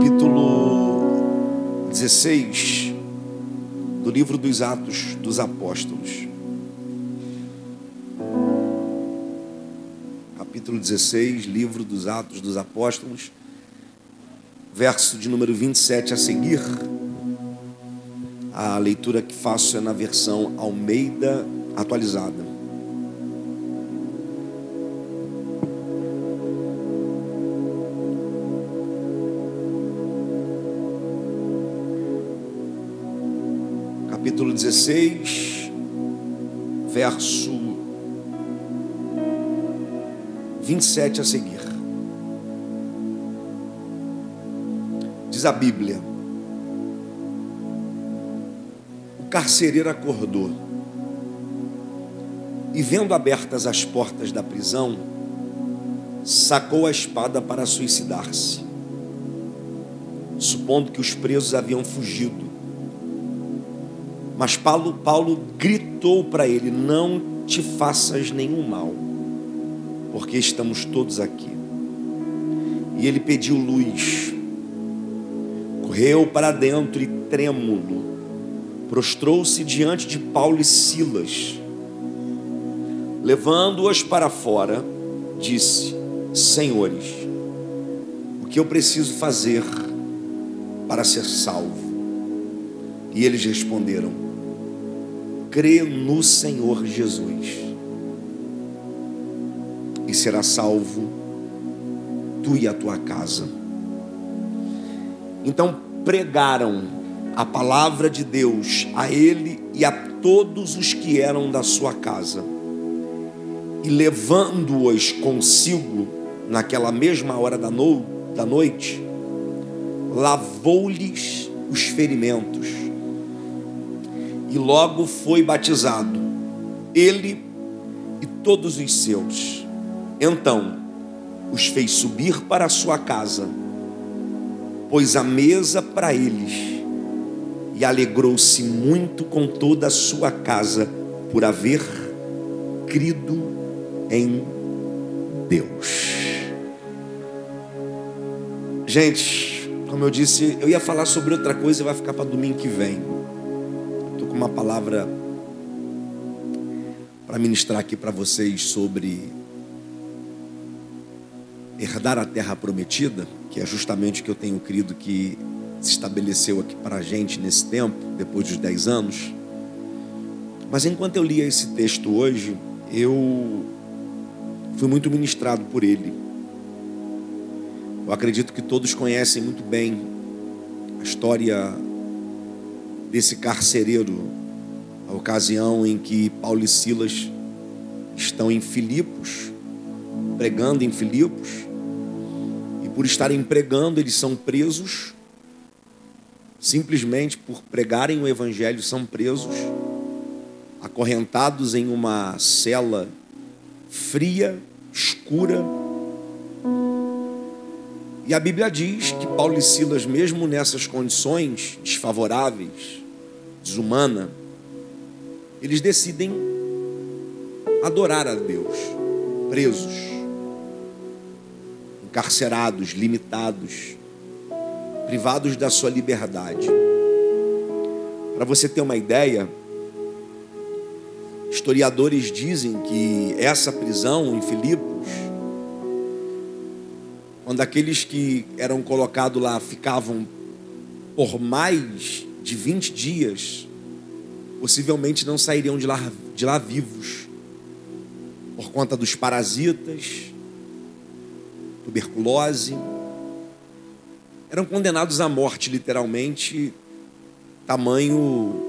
capítulo 16 do livro dos Atos dos Apóstolos. Capítulo 16, livro dos Atos dos Apóstolos, verso de número 27 a seguir. A leitura que faço é na versão Almeida atualizada. Capítulo 16, verso 27 a seguir. Diz a Bíblia: O carcereiro acordou e, vendo abertas as portas da prisão, sacou a espada para suicidar-se, supondo que os presos haviam fugido. Mas Paulo, Paulo gritou para ele: Não te faças nenhum mal, porque estamos todos aqui. E ele pediu luz, correu para dentro e trêmulo, prostrou-se diante de Paulo e Silas, levando-os para fora, disse: Senhores, o que eu preciso fazer para ser salvo? E eles responderam: crê no Senhor Jesus e será salvo tu e a tua casa. Então pregaram a palavra de Deus a ele e a todos os que eram da sua casa. E levando-os consigo naquela mesma hora da, no, da noite, lavou-lhes os ferimentos e logo foi batizado, ele e todos os seus. Então os fez subir para a sua casa, pôs a mesa para eles e alegrou-se muito com toda a sua casa por haver crido em Deus. Gente, como eu disse, eu ia falar sobre outra coisa e vai ficar para domingo que vem uma palavra para ministrar aqui para vocês sobre herdar a terra prometida, que é justamente o que eu tenho crido que se estabeleceu aqui para a gente nesse tempo, depois dos 10 anos. Mas enquanto eu lia esse texto hoje, eu fui muito ministrado por ele. Eu acredito que todos conhecem muito bem a história desse carcereiro, a ocasião em que Paulo e Silas estão em Filipos, pregando em Filipos, e por estarem pregando, eles são presos, simplesmente por pregarem o Evangelho, são presos, acorrentados em uma cela fria, escura. E a Bíblia diz que Paulo e Silas, mesmo nessas condições desfavoráveis, desumana, eles decidem adorar a Deus, presos, encarcerados, limitados, privados da sua liberdade. Para você ter uma ideia, historiadores dizem que essa prisão em Filipos, quando aqueles que eram colocados lá ficavam por mais de 20 dias, possivelmente não sairiam de lá, de lá vivos, por conta dos parasitas, tuberculose. Eram condenados à morte, literalmente, tamanho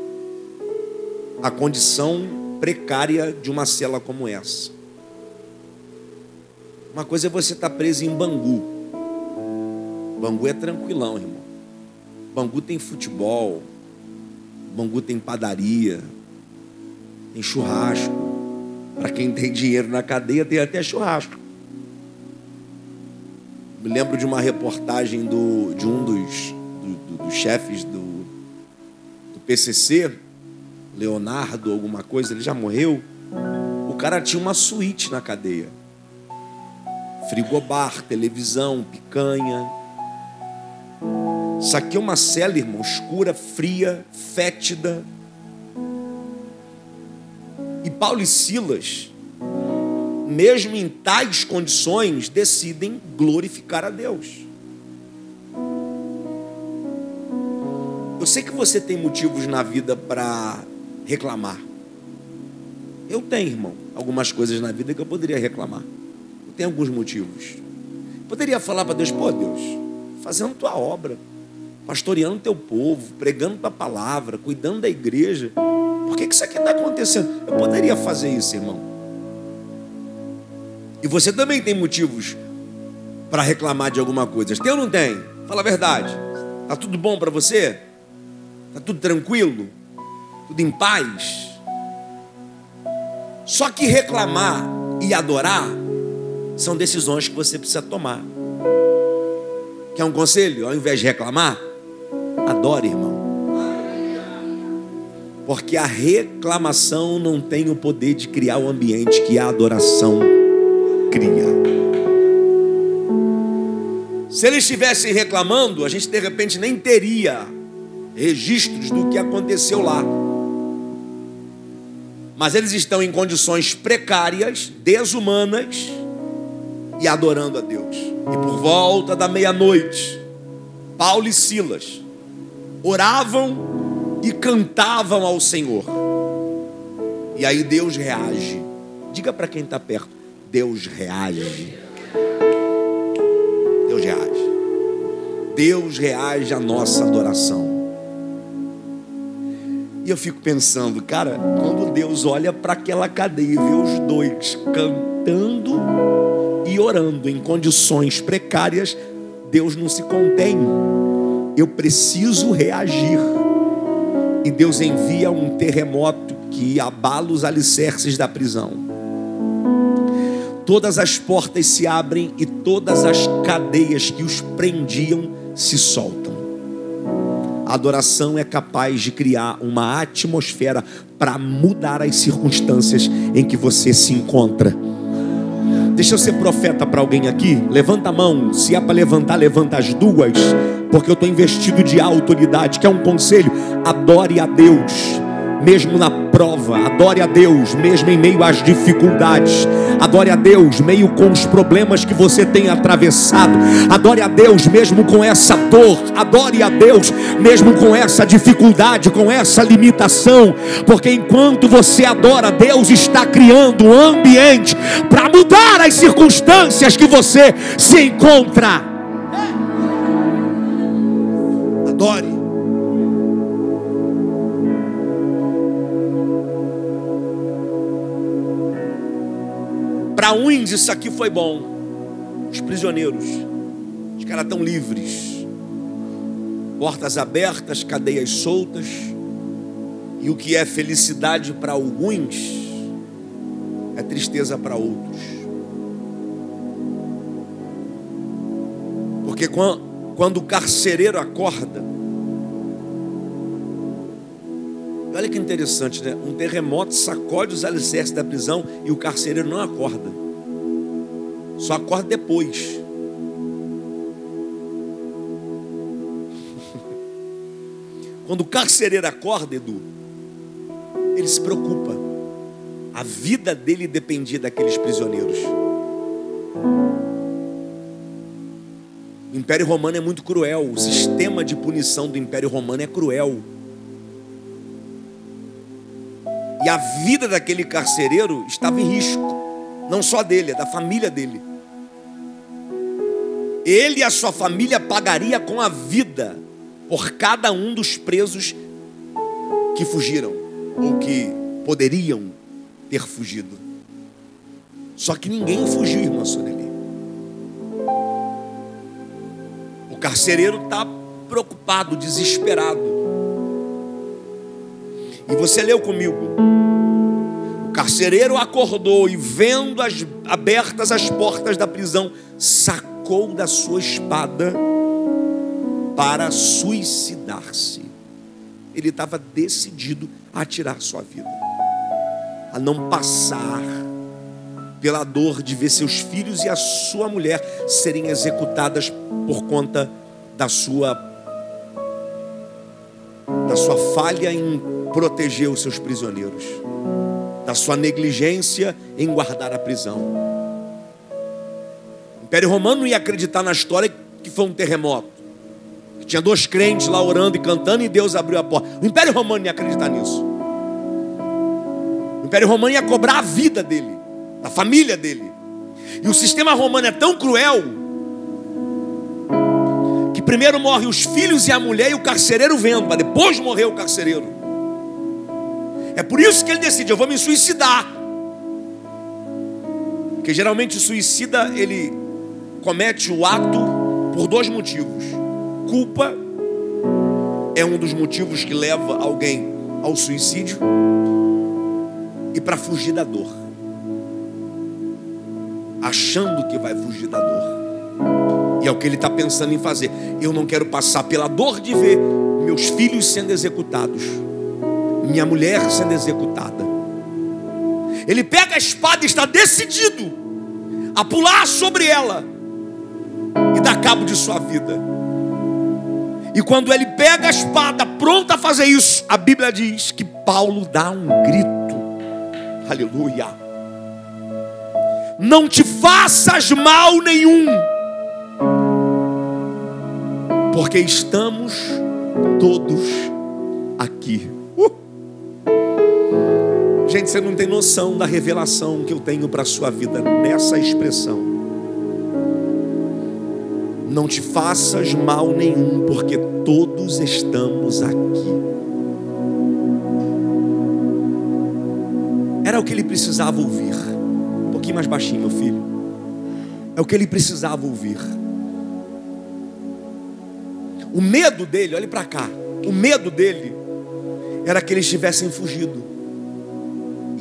a condição precária de uma cela como essa. Uma coisa é você estar preso em Bangu. Bangu é tranquilão, irmão. Bangu tem futebol, Bangu tem padaria, tem churrasco. Para quem tem dinheiro na cadeia, tem até churrasco. Me lembro de uma reportagem do, de um dos, do, do, chefes do, do PCC, Leonardo, alguma coisa, ele já morreu. O cara tinha uma suíte na cadeia: frigobar, televisão, picanha Isso aqui é uma cela, irmão, escura, fria, fétida. E Paulo e Silas, mesmo em tais condições, decidem glorificar a Deus. Eu sei que você tem motivos na vida para reclamar. Eu tenho, irmão, algumas coisas na vida que eu poderia reclamar. Eu tenho alguns motivos. Poderia falar para Deus, pô, Deus, fazendo tua obra, pastoreando teu povo, pregando tua palavra, cuidando da igreja. Por que, isso aqui está acontecendo? Eu poderia fazer isso, irmão. E você também tem motivos para reclamar de alguma coisa. Tem ou não tem? Fala a verdade. Tá tudo bom para você? Está tudo tranquilo? Tudo em paz? Só que reclamar e adorar são decisões que você precisa tomar. Quer um conselho? Ao invés de reclamar, adore, irmão. Porque a reclamação não tem o poder de criar o ambiente que a adoração cria. Se eles estivessem reclamando, a gente de repente nem teria registros do que aconteceu lá. Mas eles estão em condições precárias, desumanas e adorando a Deus. E por volta da meia-noite, Paulo e Silas oravam e cantavam ao Senhor. E aí Deus reage. Diga para quem está perto: Deus reage. Deus reage. Deus reage à nossa adoração. E eu fico pensando, cara, quando Deus olha para aquela cadeia e vê os dois cantando e orando em condições precárias, Deus não se contém. Eu preciso reagir. E Deus envia um terremoto que abala os alicerces da prisão. Todas as portas se abrem e todas as cadeias que os prendiam se soltam. A adoração é capaz de criar uma atmosfera para mudar as circunstâncias em que você se encontra. Deixa eu ser profeta para alguém aqui. Levanta a mão. Se é para levantar, levanta as duas. Porque eu estou investido de autoridade. Quer um conselho? Adore a Deus mesmo na prova. Adore a Deus, mesmo em meio às dificuldades. Adore a Deus, meio com os problemas que você tem atravessado. Adore a Deus, mesmo com essa dor. Adore a Deus, mesmo com essa dificuldade, com essa limitação. Porque enquanto você adora Deus, está criando um ambiente para mudar as circunstâncias que você se encontra. Adore. Para uns isso aqui foi bom. Os prisioneiros, os caras estão livres. Portas abertas, cadeias soltas. E o que é felicidade para alguns é tristeza para outros. Porque quando o carcereiro acorda, Olha que interessante, né? Um terremoto sacode os alicerces da prisão e o carcereiro não acorda. Só acorda depois. Quando o carcereiro acorda, Edu, ele se preocupa. A vida dele dependia daqueles prisioneiros. O Império Romano é muito cruel. O sistema de punição do Império Romano é cruel. E a vida daquele carcereiro estava em risco. Não só dele, é da família dele. Ele e a sua família pagaria com a vida por cada um dos presos que fugiram ou que poderiam ter fugido. Só que ninguém fugiu, irmã Soneli. O carcereiro está preocupado, desesperado. E você leu comigo. O carcereiro acordou e, vendo as, abertas as portas da prisão, sacou da sua espada para suicidar-se. Ele estava decidido a tirar sua vida, a não passar pela dor de ver seus filhos e a sua mulher serem executadas por conta da sua da sua falha em proteger os seus prisioneiros, da sua negligência em guardar a prisão. O Império Romano ia acreditar na história que foi um terremoto. Que tinha dois crentes lá orando e cantando e Deus abriu a porta. O Império Romano ia acreditar nisso. O Império Romano ia cobrar a vida dele, da família dele. E o sistema romano é tão cruel que primeiro morre os filhos e a mulher e o carcereiro vendo, para depois morrer o carcereiro. É por isso que ele decide, eu vou me suicidar. Porque geralmente o suicida ele comete o ato por dois motivos. Culpa é um dos motivos que leva alguém ao suicídio e para fugir da dor achando que vai fugir da dor. E é o que ele está pensando em fazer. Eu não quero passar pela dor de ver meus filhos sendo executados, minha mulher sendo executada. Ele pega a espada e está decidido a pular sobre ela e dar cabo de sua vida. E quando ele pega a espada, pronto a fazer isso, a Bíblia diz que Paulo dá um grito. Aleluia não te faças mal nenhum, porque estamos todos aqui. Gente, você não tem noção da revelação que eu tenho para a sua vida nessa expressão. Não te faças mal nenhum, porque todos estamos aqui. Era o que ele precisava ouvir pouquinho mais baixinho, meu filho. É o que ele precisava ouvir. O medo dele, olhe para cá. O medo dele era que eles tivessem fugido.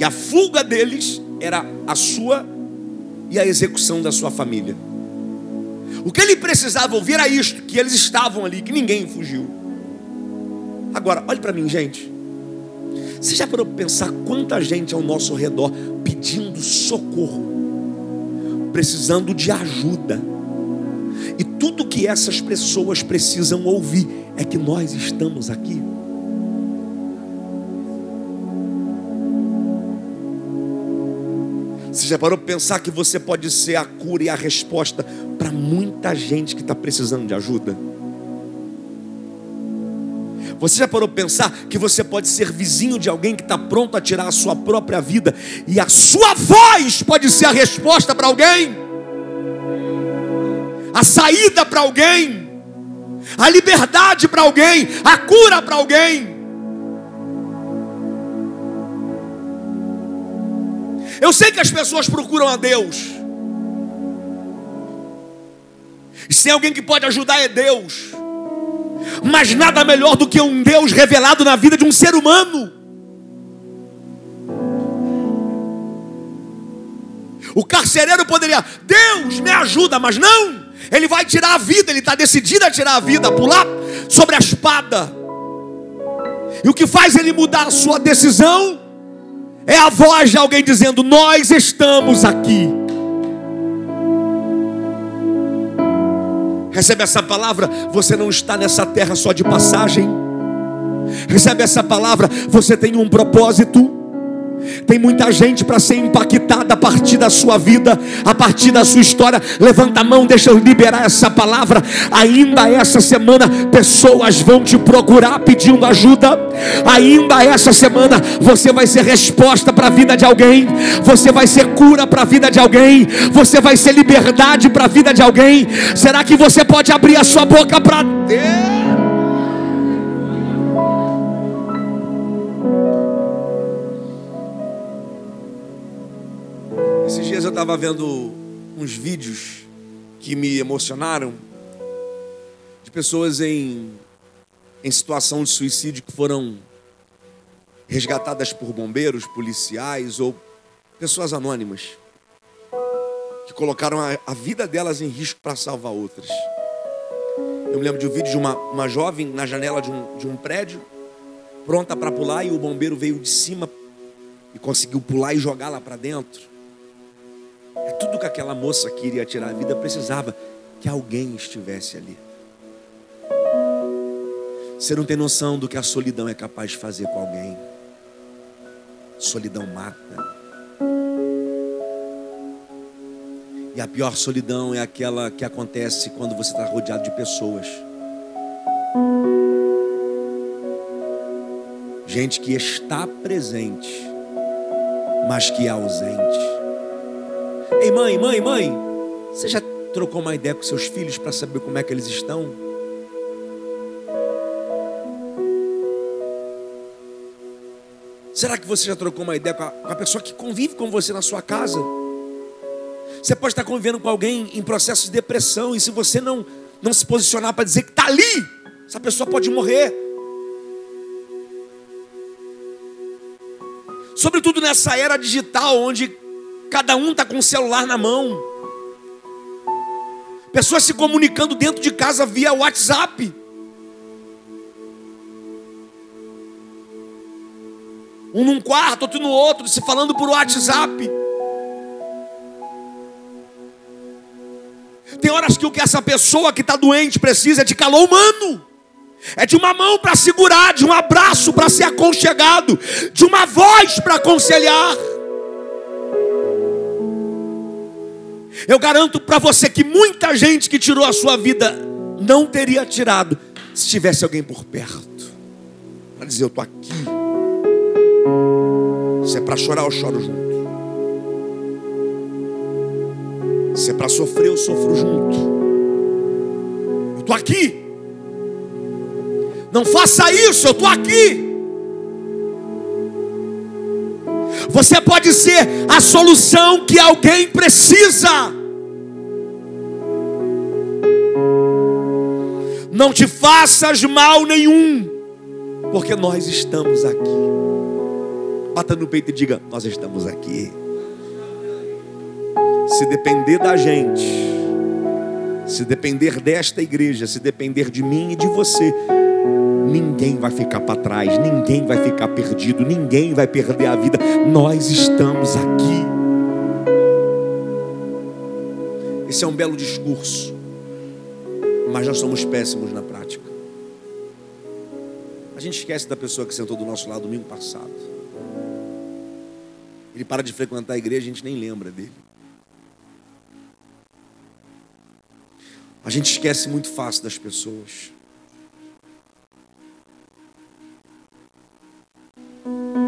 E a fuga deles era a sua e a execução da sua família. O que ele precisava ouvir era isto: que eles estavam ali, que ninguém fugiu. Agora, olhe para mim, gente. Você já parou para pensar quanta gente ao nosso redor pedindo socorro, precisando de ajuda? E tudo que essas pessoas precisam ouvir é que nós estamos aqui. Já parou para pensar que você pode ser a cura e a resposta para muita gente que está precisando de ajuda? Você já parou para pensar que você pode ser vizinho de alguém que está pronto a tirar a sua própria vida e a sua voz pode ser a resposta para alguém? A saída para alguém? A liberdade para alguém? A cura para alguém? Eu sei que as pessoas procuram a Deus. E se alguém que pode ajudar é Deus mas nada melhor do que um Deus revelado na vida de um ser humano. O carcereiro poderia, Deus me ajuda, mas não, ele vai tirar a vida, ele está decidido a tirar a vida, pular sobre a espada. E o que faz ele mudar a sua decisão é a voz de alguém dizendo: Nós estamos aqui. Recebe essa palavra, você não está nessa terra só de passagem. Recebe essa palavra, você tem um propósito. Tem muita gente para ser impactada a partir da sua vida, a partir da sua história. Levanta a mão, deixa eu liberar essa palavra. Ainda essa semana, pessoas vão te procurar pedindo ajuda. Ainda essa semana, você vai ser resposta para a vida de alguém. Você vai ser cura para a vida de alguém. Você vai ser liberdade para a vida de alguém. Será que você pode abrir a sua boca para Deus? Estava vendo uns vídeos que me emocionaram de pessoas em, em situação de suicídio que foram resgatadas por bombeiros, policiais ou pessoas anônimas que colocaram a, a vida delas em risco para salvar outras. Eu me lembro de um vídeo de uma, uma jovem na janela de um, de um prédio, pronta para pular, e o bombeiro veio de cima e conseguiu pular e jogá-la para dentro. É tudo que aquela moça que iria tirar a vida precisava que alguém estivesse ali. Você não tem noção do que a solidão é capaz de fazer com alguém. Solidão mata. E a pior solidão é aquela que acontece quando você está rodeado de pessoas. Gente que está presente, mas que é ausente. Ei, mãe, mãe, mãe, você já trocou uma ideia com seus filhos para saber como é que eles estão? Será que você já trocou uma ideia com a, pessoa que convive com você na sua casa? Você pode estar convivendo com alguém em processo de depressão, e se você não, não se posicionar para dizer que está ali, essa pessoa pode morrer. Sobretudo nessa era digital, onde cada um está com o celular na mão. Pessoas se comunicando dentro de casa via WhatsApp. Um num quarto, outro no outro, se falando por WhatsApp. Tem horas que o que essa pessoa que está doente precisa é de calor humano. É de uma mão para segurar, de um abraço para ser aconchegado, de uma voz para aconselhar. Eu garanto para você que muita gente que tirou a sua vida não teria tirado se tivesse alguém por perto para dizer: Eu estou aqui. Se é para chorar, eu choro junto. Se é para sofrer, eu sofro junto. Eu estou aqui. Não faça isso, eu estou aqui. Você pode ser a solução que alguém precisa. Não te faças mal nenhum, porque nós estamos aqui. Bata no peito e diga: Nós estamos aqui. Se depender da gente, se depender desta igreja, se depender de mim e de você, ninguém vai ficar para trás, ninguém vai ficar perdido, ninguém vai perder a vida. Nós estamos aqui. Esse é um belo discurso, mas nós somos péssimos na prática. A gente esquece da pessoa que sentou do nosso lado domingo passado. Ele para de frequentar a igreja, a gente nem lembra dele. A gente esquece muito fácil das pessoas.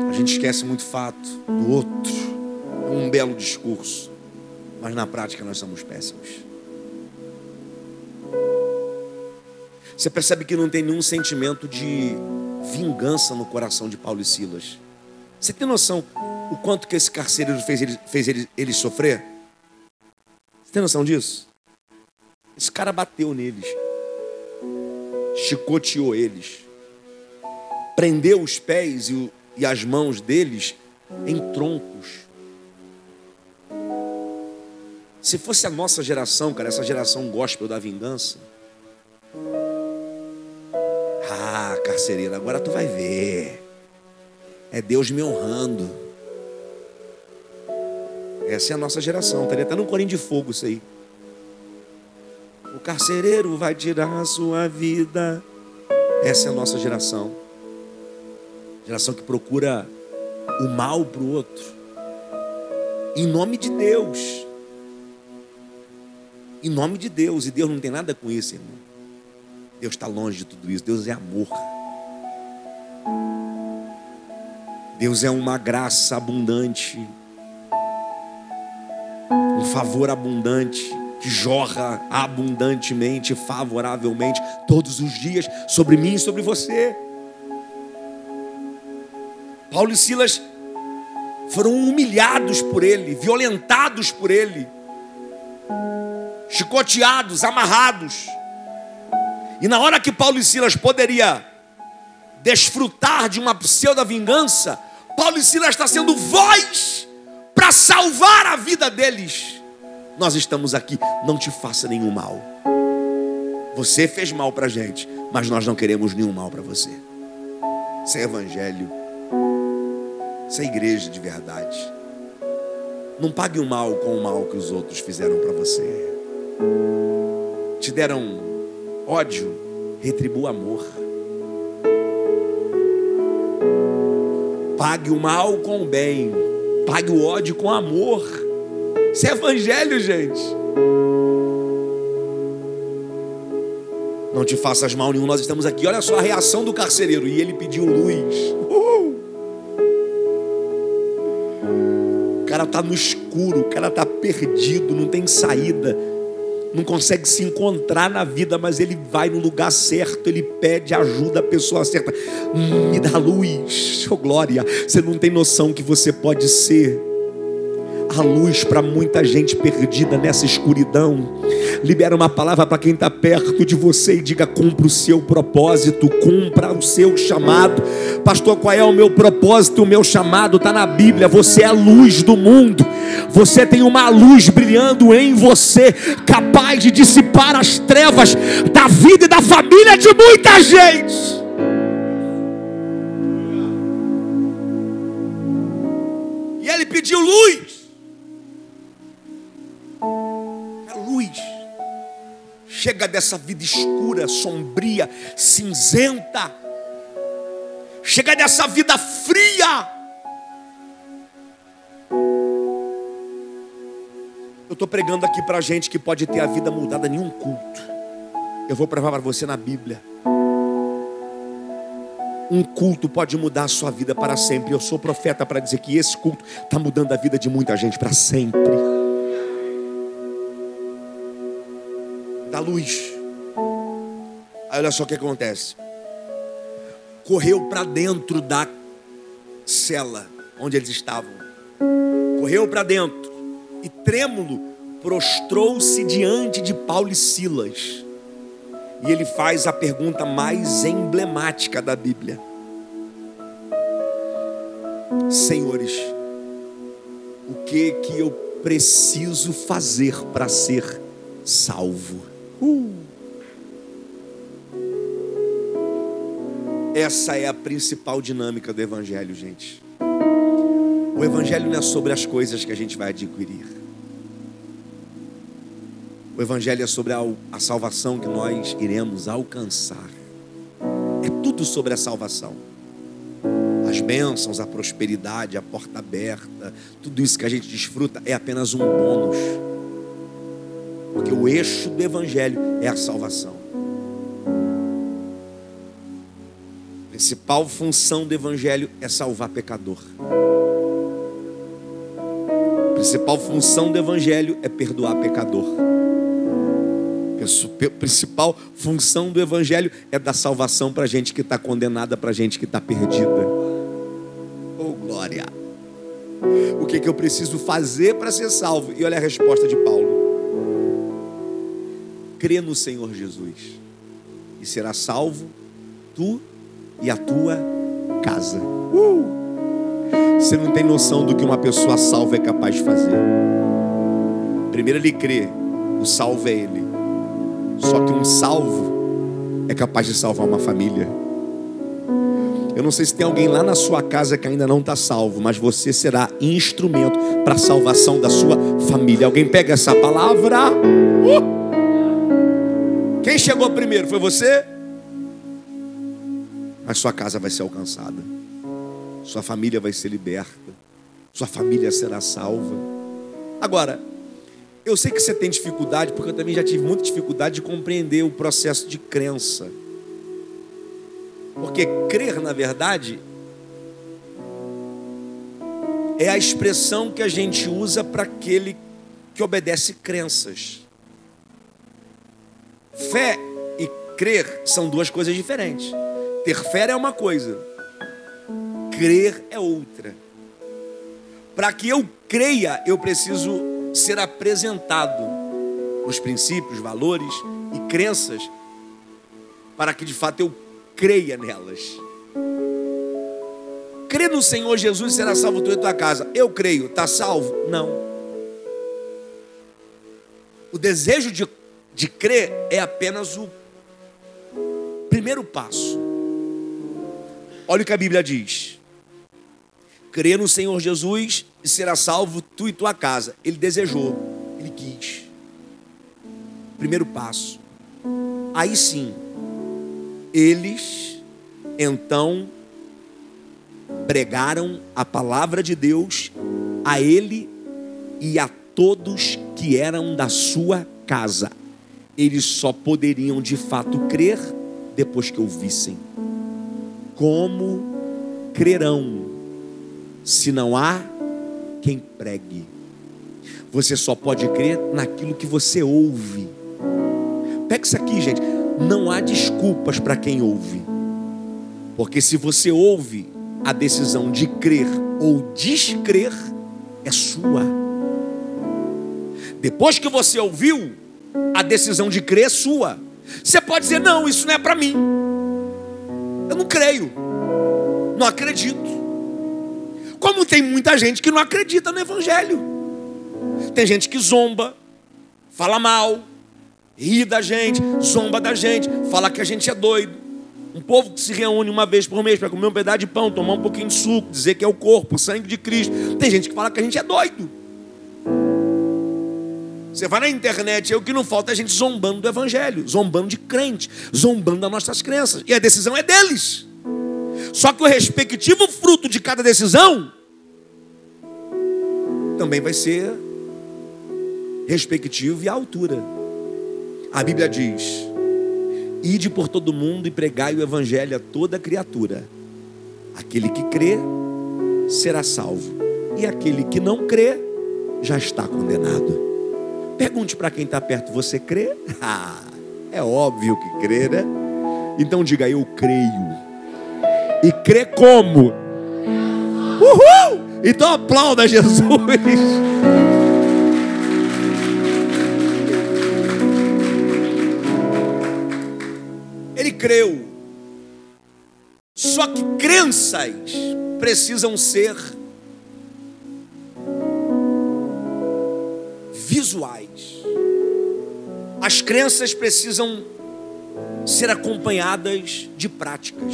A gente esquece muito fato do outro. É um belo discurso, mas na prática nós somos péssimos. Você percebe que não tem nenhum sentimento de vingança no coração de Paulo e Silas. Você tem noção o quanto que esse carcereiro fez ele, fez ele, ele sofrer? Você tem noção disso? Esse cara bateu neles, chicoteou eles, prendeu os pés e, e as mãos deles em troncos. Se fosse a nossa geração, cara, essa geração gospel da vingança. Carcereiro, agora tu vai ver. É Deus me honrando. Essa é a nossa geração. Estaria até no corinho de fogo isso aí. O carcereiro vai tirar a sua vida. Essa é a nossa geração. Geração que procura o mal para o outro. Em nome de Deus. Em nome de Deus. E Deus não tem nada com isso, irmão. Deus está longe de tudo isso. Deus é amor. Deus é uma graça abundante. Um favor abundante que jorra abundantemente, favoravelmente, todos os dias, sobre mim e sobre você. Paulo e Silas foram humilhados por ele, violentados por ele, chicoteados, amarrados. E na hora que Paulo e Silas poderia desfrutar de uma pseudo vingança, Paulo e Silas está sendo voz para salvar a vida deles. Nós estamos aqui, não te faça nenhum mal. Você fez mal para a gente, mas nós não queremos nenhum mal para você. Isso é evangelho. Isso é igreja de verdade. Não pague o mal com o mal que os outros fizeram para você. Te deram ódio, retribua amor. Pague o mal com o bem. Pague o ódio com amor. Isso é evangelho, gente. Não te faças mal nenhum, nós estamos aqui. Olha só a reação do carcereiro. E ele pediu luz. Uhul. O cara está no escuro, o cara está perdido, não tem saída não consegue se encontrar na vida, mas ele vai no lugar certo, ele pede ajuda à pessoa certa. Me dá luz, oh glória. Você não tem noção que você pode ser a luz para muita gente perdida nessa escuridão. Libera uma palavra para quem está perto de você e diga: cumpra o seu propósito, cumpra o seu chamado. Pastor, qual é o meu propósito? O meu chamado está na Bíblia. Você é a luz do mundo. Você tem uma luz brilhando em você, capaz de dissipar as trevas da vida e da família de muita gente. E ele pediu luz. Chega dessa vida escura, sombria, cinzenta. Chega dessa vida fria. Eu estou pregando aqui para gente que pode ter a vida mudada em um culto. Eu vou provar para você na Bíblia. Um culto pode mudar a sua vida para sempre. Eu sou profeta para dizer que esse culto está mudando a vida de muita gente para sempre. Luz. Aí olha só o que acontece. Correu para dentro da cela onde eles estavam. Correu para dentro e trêmulo prostrou-se diante de Paulo e Silas. E ele faz a pergunta mais emblemática da Bíblia: Senhores, o que que eu preciso fazer para ser salvo? Essa é a principal dinâmica do Evangelho, gente. O Evangelho não é sobre as coisas que a gente vai adquirir. O Evangelho é sobre a, a salvação que nós iremos alcançar. É tudo sobre a salvação. As bênçãos, a prosperidade, a porta aberta, tudo isso que a gente desfruta é apenas um bônus porque o eixo do Evangelho é a salvação. Principal função do Evangelho é salvar pecador. A principal função do Evangelho é perdoar pecador. A principal função do Evangelho é dar salvação para gente que está condenada, para gente que está perdida. Oh, glória! O que, que eu preciso fazer para ser salvo? E olha a resposta de Paulo crê no Senhor Jesus e será salvo tu e a tua casa. Uh! Você não tem noção do que uma pessoa salva é capaz de fazer. Primeiro ele crê, o salvo é ele. Só que um salvo é capaz de salvar uma família. Eu não sei se tem alguém lá na sua casa que ainda não está salvo, mas você será instrumento para a salvação da sua família. Alguém pega essa palavra? Uh! Quem chegou primeiro? Foi você? Mas sua casa vai ser alcançada. Sua família vai ser liberta. Sua família será salva. Agora, eu sei que você tem dificuldade, porque eu também já tive muita dificuldade de compreender o processo de crença. Porque crer, na verdade, é a expressão que a gente usa para aquele que obedece crenças. Fé e crer são duas coisas diferentes. Ter fé é uma coisa, crer é outra. Para que eu creia, eu preciso ser apresentado os princípios, valores e crenças para que de fato eu creia nelas. Crê no Senhor Jesus será salvo tu e tua casa. Eu creio, está salvo? Não. O desejo de de crer é apenas o primeiro passo. Olha o que a Bíblia diz: crer no Senhor Jesus e será salvo tu e tua casa. Ele desejou, ele quis. Primeiro passo. Aí sim, eles então pregaram a palavra de Deus a ele e a todos que eram da sua casa. Eles só poderiam de fato crer depois que ouvissem. Como crerão se não há quem pregue? Você só pode crer naquilo que você ouve. Pega isso aqui, gente. Não há desculpas para quem ouve. Porque se você ouve, a decisão de crer ou descrer é sua. Depois que você ouviu, a decisão de crer é sua. Você pode dizer: não, isso não é para mim. Não creio, não acredito. Como tem muita gente que não acredita no Evangelho. Tem gente que zomba, fala mal, ri da gente, zomba da gente, fala que a gente é doido. Um povo que se reúne uma vez por mês para comer um pedaço de pão, tomar um pouquinho de suco, dizer que é o corpo, o sangue de Cristo. Tem gente que fala que a gente é doido. Você vai na internet, é o que não falta é a gente zombando do evangelho, zombando de crente, zombando das nossas crenças. E a decisão é deles. Só que o respectivo fruto de cada decisão também vai ser respectivo e à altura. A Bíblia diz: Ide por todo mundo e pregai o evangelho a toda criatura. Aquele que crê será salvo, e aquele que não crê já está condenado. Pergunte para quem está perto: você crê? Ah, é óbvio que crê, né? Então diga: eu creio. E crê como? Uhul! Então aplauda Jesus. Ele creu. Só que crenças precisam ser visuais. As crenças precisam ser acompanhadas de práticas.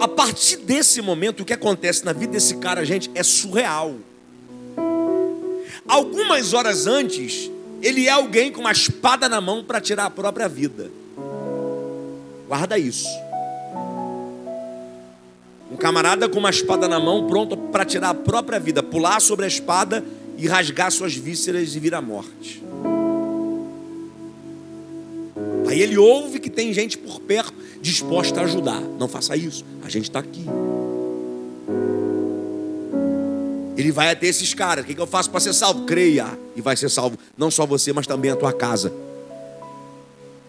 A partir desse momento, o que acontece na vida desse cara, gente, é surreal. Algumas horas antes, ele é alguém com uma espada na mão para tirar a própria vida. Guarda isso. Um camarada com uma espada na mão, pronto para tirar a própria vida, pular sobre a espada e rasgar suas vísceras e vir à morte. Aí ele ouve que tem gente por perto disposta a ajudar. Não faça isso, a gente está aqui. Ele vai até esses caras. O que eu faço para ser salvo? Creia e vai ser salvo. Não só você, mas também a tua casa.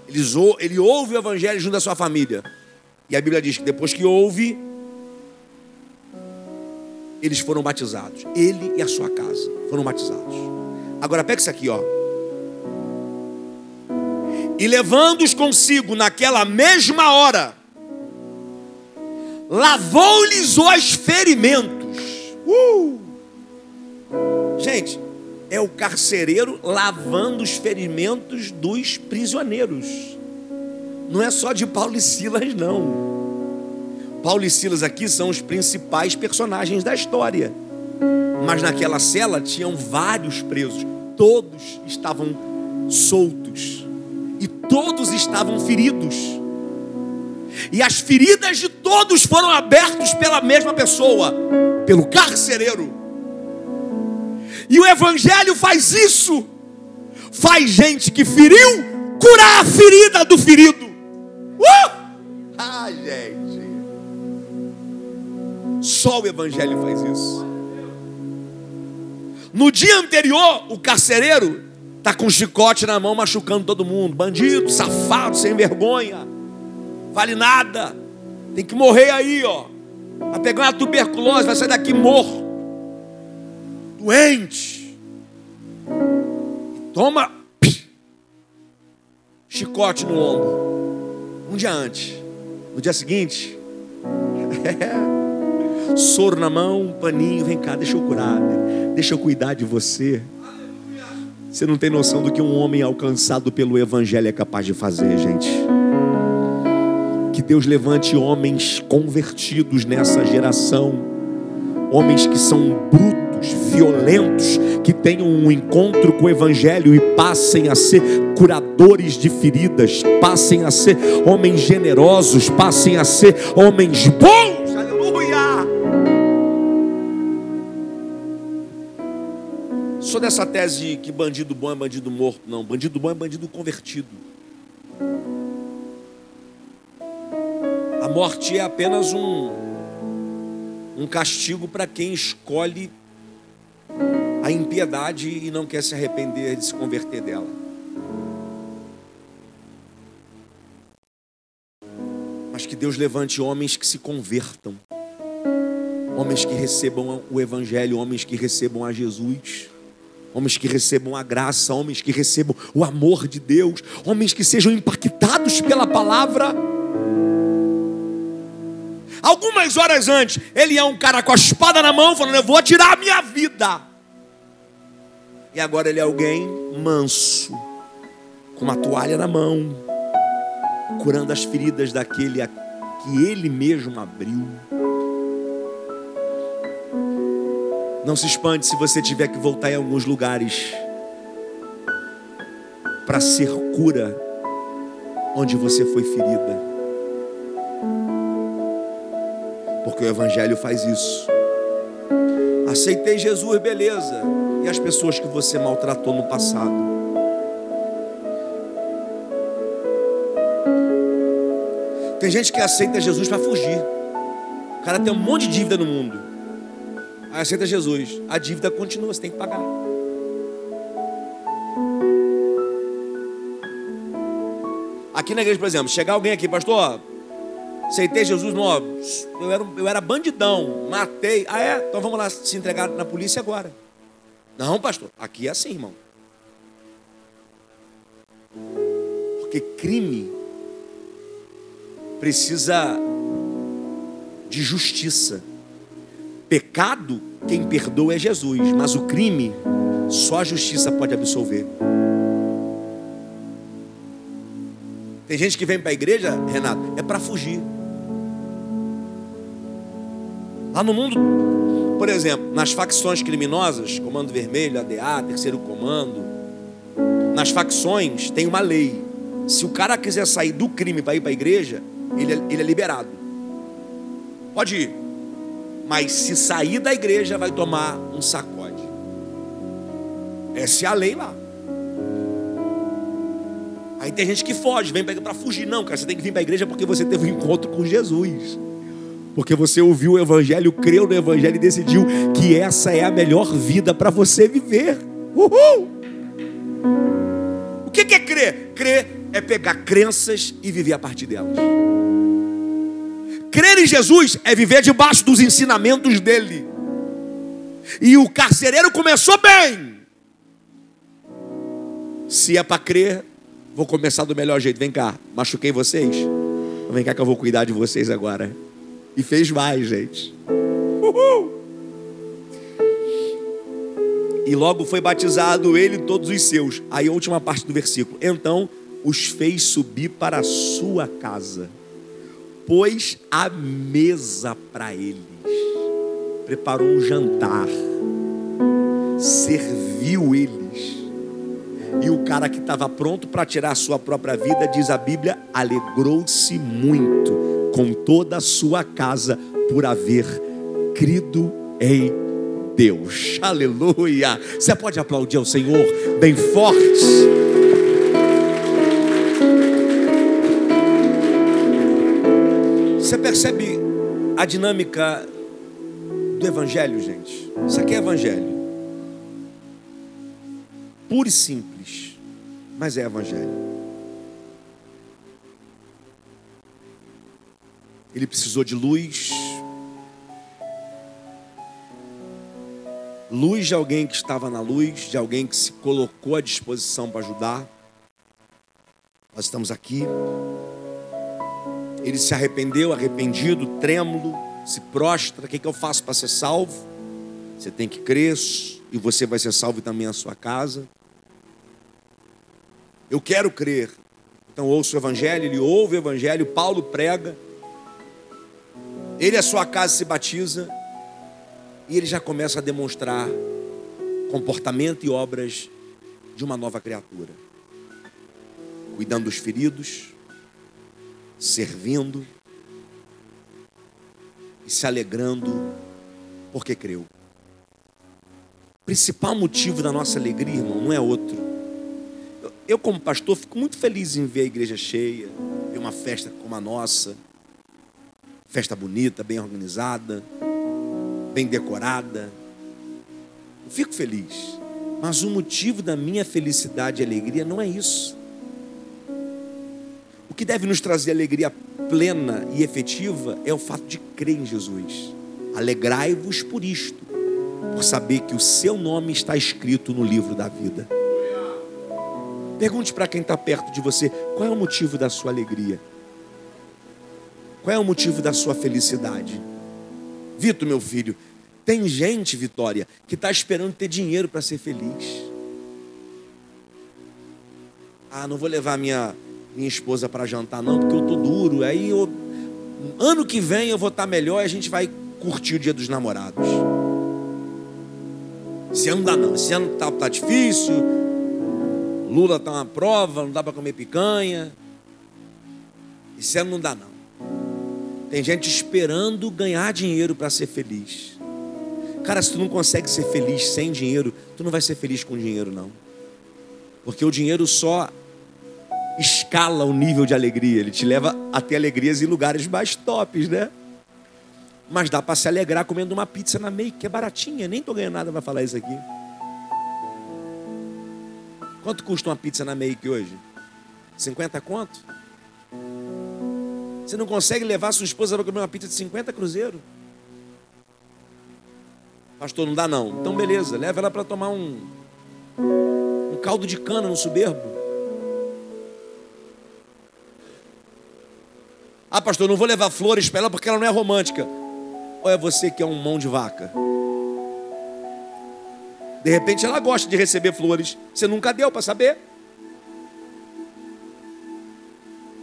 Ele ouve o evangelho junto à sua família. E a Bíblia diz que depois que ouve, eles foram batizados. Ele e a sua casa foram batizados. Agora pega isso aqui, ó. E levando-os consigo naquela mesma hora, lavou-lhes os ferimentos. Uh! Gente, é o carcereiro lavando os ferimentos dos prisioneiros. Não é só de Paulo e Silas, não. Paulo e Silas aqui são os principais personagens da história. Mas naquela cela tinham vários presos, todos estavam soltos e todos estavam feridos. E as feridas de todos foram abertas pela mesma pessoa, pelo carcereiro. E o evangelho faz isso. Faz gente que feriu curar a ferida do ferido. Uh! Ah, gente. Só o Evangelho faz isso. No dia anterior, o carcereiro está com um chicote na mão, machucando todo mundo. Bandido, safado, sem vergonha. Vale nada. Tem que morrer aí, ó. Vai pegar uma tuberculose, vai sair daqui morto. Doente. Toma chicote no ombro. Um dia antes. No dia seguinte. Soro na mão, um paninho, vem cá, deixa eu curar, deixa eu cuidar de você. Você não tem noção do que um homem alcançado pelo Evangelho é capaz de fazer, gente. Que Deus levante homens convertidos nessa geração, homens que são brutos, violentos, que tenham um encontro com o Evangelho e passem a ser curadores de feridas, passem a ser homens generosos, passem a ser homens bons. Sou dessa tese que bandido bom é bandido morto. Não, bandido bom é bandido convertido. A morte é apenas um, um castigo para quem escolhe a impiedade e não quer se arrepender de se converter dela. Mas que Deus levante homens que se convertam, homens que recebam o Evangelho, homens que recebam a Jesus, homens que recebam a graça, homens que recebam o amor de Deus, homens que sejam impactados pela palavra. Algumas horas antes, ele é um cara com a espada na mão, falando: Eu vou tirar a minha vida. E agora ele é alguém manso, com uma toalha na mão, curando as feridas daquele que ele mesmo abriu. Não se espante se você tiver que voltar em alguns lugares para ser cura onde você foi ferida. Porque o Evangelho faz isso. Aceitei Jesus, beleza e as pessoas que você maltratou no passado. Tem gente que aceita Jesus para fugir. O cara tem um monte de dívida no mundo. Aí aceita Jesus. A dívida continua, você tem que pagar. Aqui na igreja, por exemplo, chegar alguém aqui, pastor, aceitei Jesus, não, eu era, eu era bandidão, matei. Ah, é? Então vamos lá se entregar na polícia agora. Não, pastor, aqui é assim, irmão. Porque crime precisa de justiça. Pecado, quem perdoa é Jesus, mas o crime, só a justiça pode absolver. Tem gente que vem para a igreja, Renato, é para fugir. Lá no mundo por exemplo, nas facções criminosas, Comando Vermelho, ADA, Terceiro Comando, nas facções tem uma lei. Se o cara quiser sair do crime para ir para a igreja, ele é, ele é liberado. Pode ir. Mas se sair da igreja, vai tomar um sacode. Essa é a lei lá. Aí tem gente que foge, vem para fugir. Não, cara, você tem que vir para a igreja porque você teve um encontro com Jesus. Porque você ouviu o Evangelho, creu no Evangelho e decidiu que essa é a melhor vida para você viver. Uhul! O que é crer? Crer é pegar crenças e viver a partir delas. Crer em Jesus é viver debaixo dos ensinamentos dele. E o carcereiro começou bem. Se é para crer, vou começar do melhor jeito. Vem cá, machuquei vocês? Vem cá que eu vou cuidar de vocês agora. E fez mais, gente. Uhul! E logo foi batizado ele e todos os seus. Aí a última parte do versículo. Então os fez subir para a sua casa, pôs a mesa para eles, preparou um jantar, serviu eles. E o cara que estava pronto para tirar a sua própria vida, diz a Bíblia, alegrou-se muito com toda a sua casa por haver crido em Deus. Aleluia! Você pode aplaudir ao Senhor bem forte. Você percebe a dinâmica do Evangelho, gente? Isso aqui é Evangelho. Puro e simples, mas é Evangelho. Ele precisou de luz. Luz de alguém que estava na luz, de alguém que se colocou à disposição para ajudar. Nós estamos aqui. Ele se arrependeu, arrependido, trêmulo, se prostra. O que, que eu faço para ser salvo? Você tem que crer e você vai ser salvo também a sua casa. Eu quero crer. Então ouço o Evangelho, ele ouve o Evangelho, Paulo prega. Ele a sua casa se batiza e ele já começa a demonstrar comportamento e obras de uma nova criatura. Cuidando dos feridos, servindo e se alegrando porque creu. O principal motivo da nossa alegria, irmão, não é outro. Eu, como pastor, fico muito feliz em ver a igreja cheia, ver uma festa como a nossa. Festa bonita, bem organizada, bem decorada. Eu fico feliz. Mas o motivo da minha felicidade e alegria não é isso. O que deve nos trazer alegria plena e efetiva é o fato de crer em Jesus. Alegrai-vos por isto, por saber que o seu nome está escrito no livro da vida. Pergunte para quem está perto de você: qual é o motivo da sua alegria? Qual é o motivo da sua felicidade? Vitor, meu filho, tem gente, Vitória, que está esperando ter dinheiro para ser feliz. Ah, não vou levar minha, minha esposa para jantar, não, porque eu tô duro. Aí eu, ano que vem eu vou estar tá melhor e a gente vai curtir o dia dos namorados. Esse ano dá não, esse ano tá, tá difícil. Lula tá uma prova, não dá para comer picanha. Esse ano não dá não. Tem gente esperando ganhar dinheiro para ser feliz. Cara, se tu não consegue ser feliz sem dinheiro, tu não vai ser feliz com dinheiro não. Porque o dinheiro só escala o nível de alegria, ele te leva a ter alegrias em lugares mais tops, né? Mas dá para se alegrar comendo uma pizza na Make, que é baratinha, nem tô ganhando nada para falar isso aqui. Quanto custa uma pizza na Make hoje? 50 conto? Você não consegue levar sua esposa para comer uma pizza de 50 cruzeiro? Pastor, não dá não. Então beleza, leva ela para tomar um, um caldo de cana no soberbo. Ah, pastor, não vou levar flores para ela porque ela não é romântica. Ou é você que é um mão de vaca? De repente ela gosta de receber flores. Você nunca deu para saber?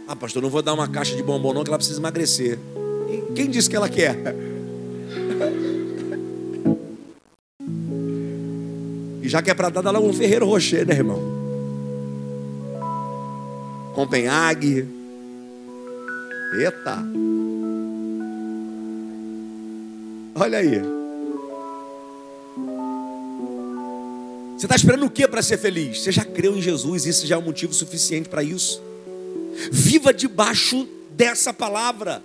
Ah, pastor, não vou dar uma caixa de bombom não que ela precisa emagrecer. E quem disse que ela quer? E já que é para dar, dá logo um Ferreiro Rocher, né, irmão? Copenhague. Eita! Olha aí. Você está esperando o que para ser feliz? Você já creu em Jesus, isso já é um motivo suficiente para isso. Viva debaixo dessa palavra.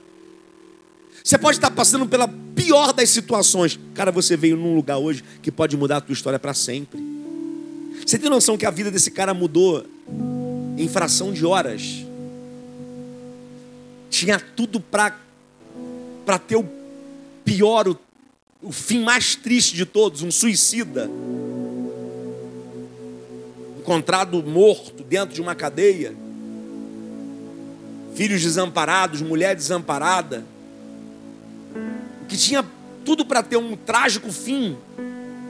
Você pode estar passando pela pior das situações. Cara, você veio num lugar hoje que pode mudar a tua história para sempre. Você tem noção que a vida desse cara mudou em fração de horas? Tinha tudo para ter o pior, o, o fim mais triste de todos, um suicida. Encontrado morto dentro de uma cadeia. Filhos desamparados, mulher desamparada. Que tinha tudo para ter um trágico fim.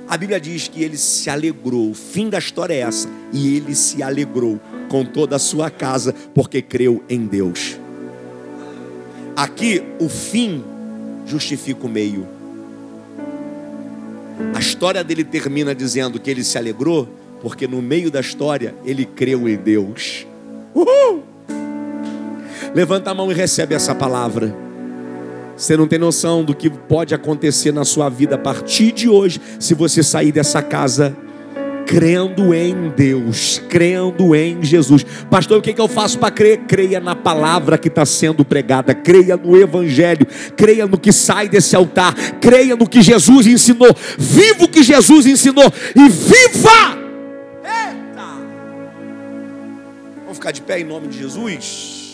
A Bíblia diz que ele se alegrou. O fim da história é essa. E ele se alegrou com toda a sua casa, porque creu em Deus. Aqui o fim justifica o meio. A história dele termina dizendo que ele se alegrou, porque no meio da história ele creu em Deus. Uhul! Levanta a mão e recebe essa palavra. Você não tem noção do que pode acontecer na sua vida a partir de hoje, se você sair dessa casa crendo em Deus, crendo em Jesus. Pastor, o que, que eu faço para crer? Creia na palavra que está sendo pregada, creia no Evangelho, creia no que sai desse altar, creia no que Jesus ensinou, viva o que Jesus ensinou e viva! Eita! Vamos ficar de pé em nome de Jesus?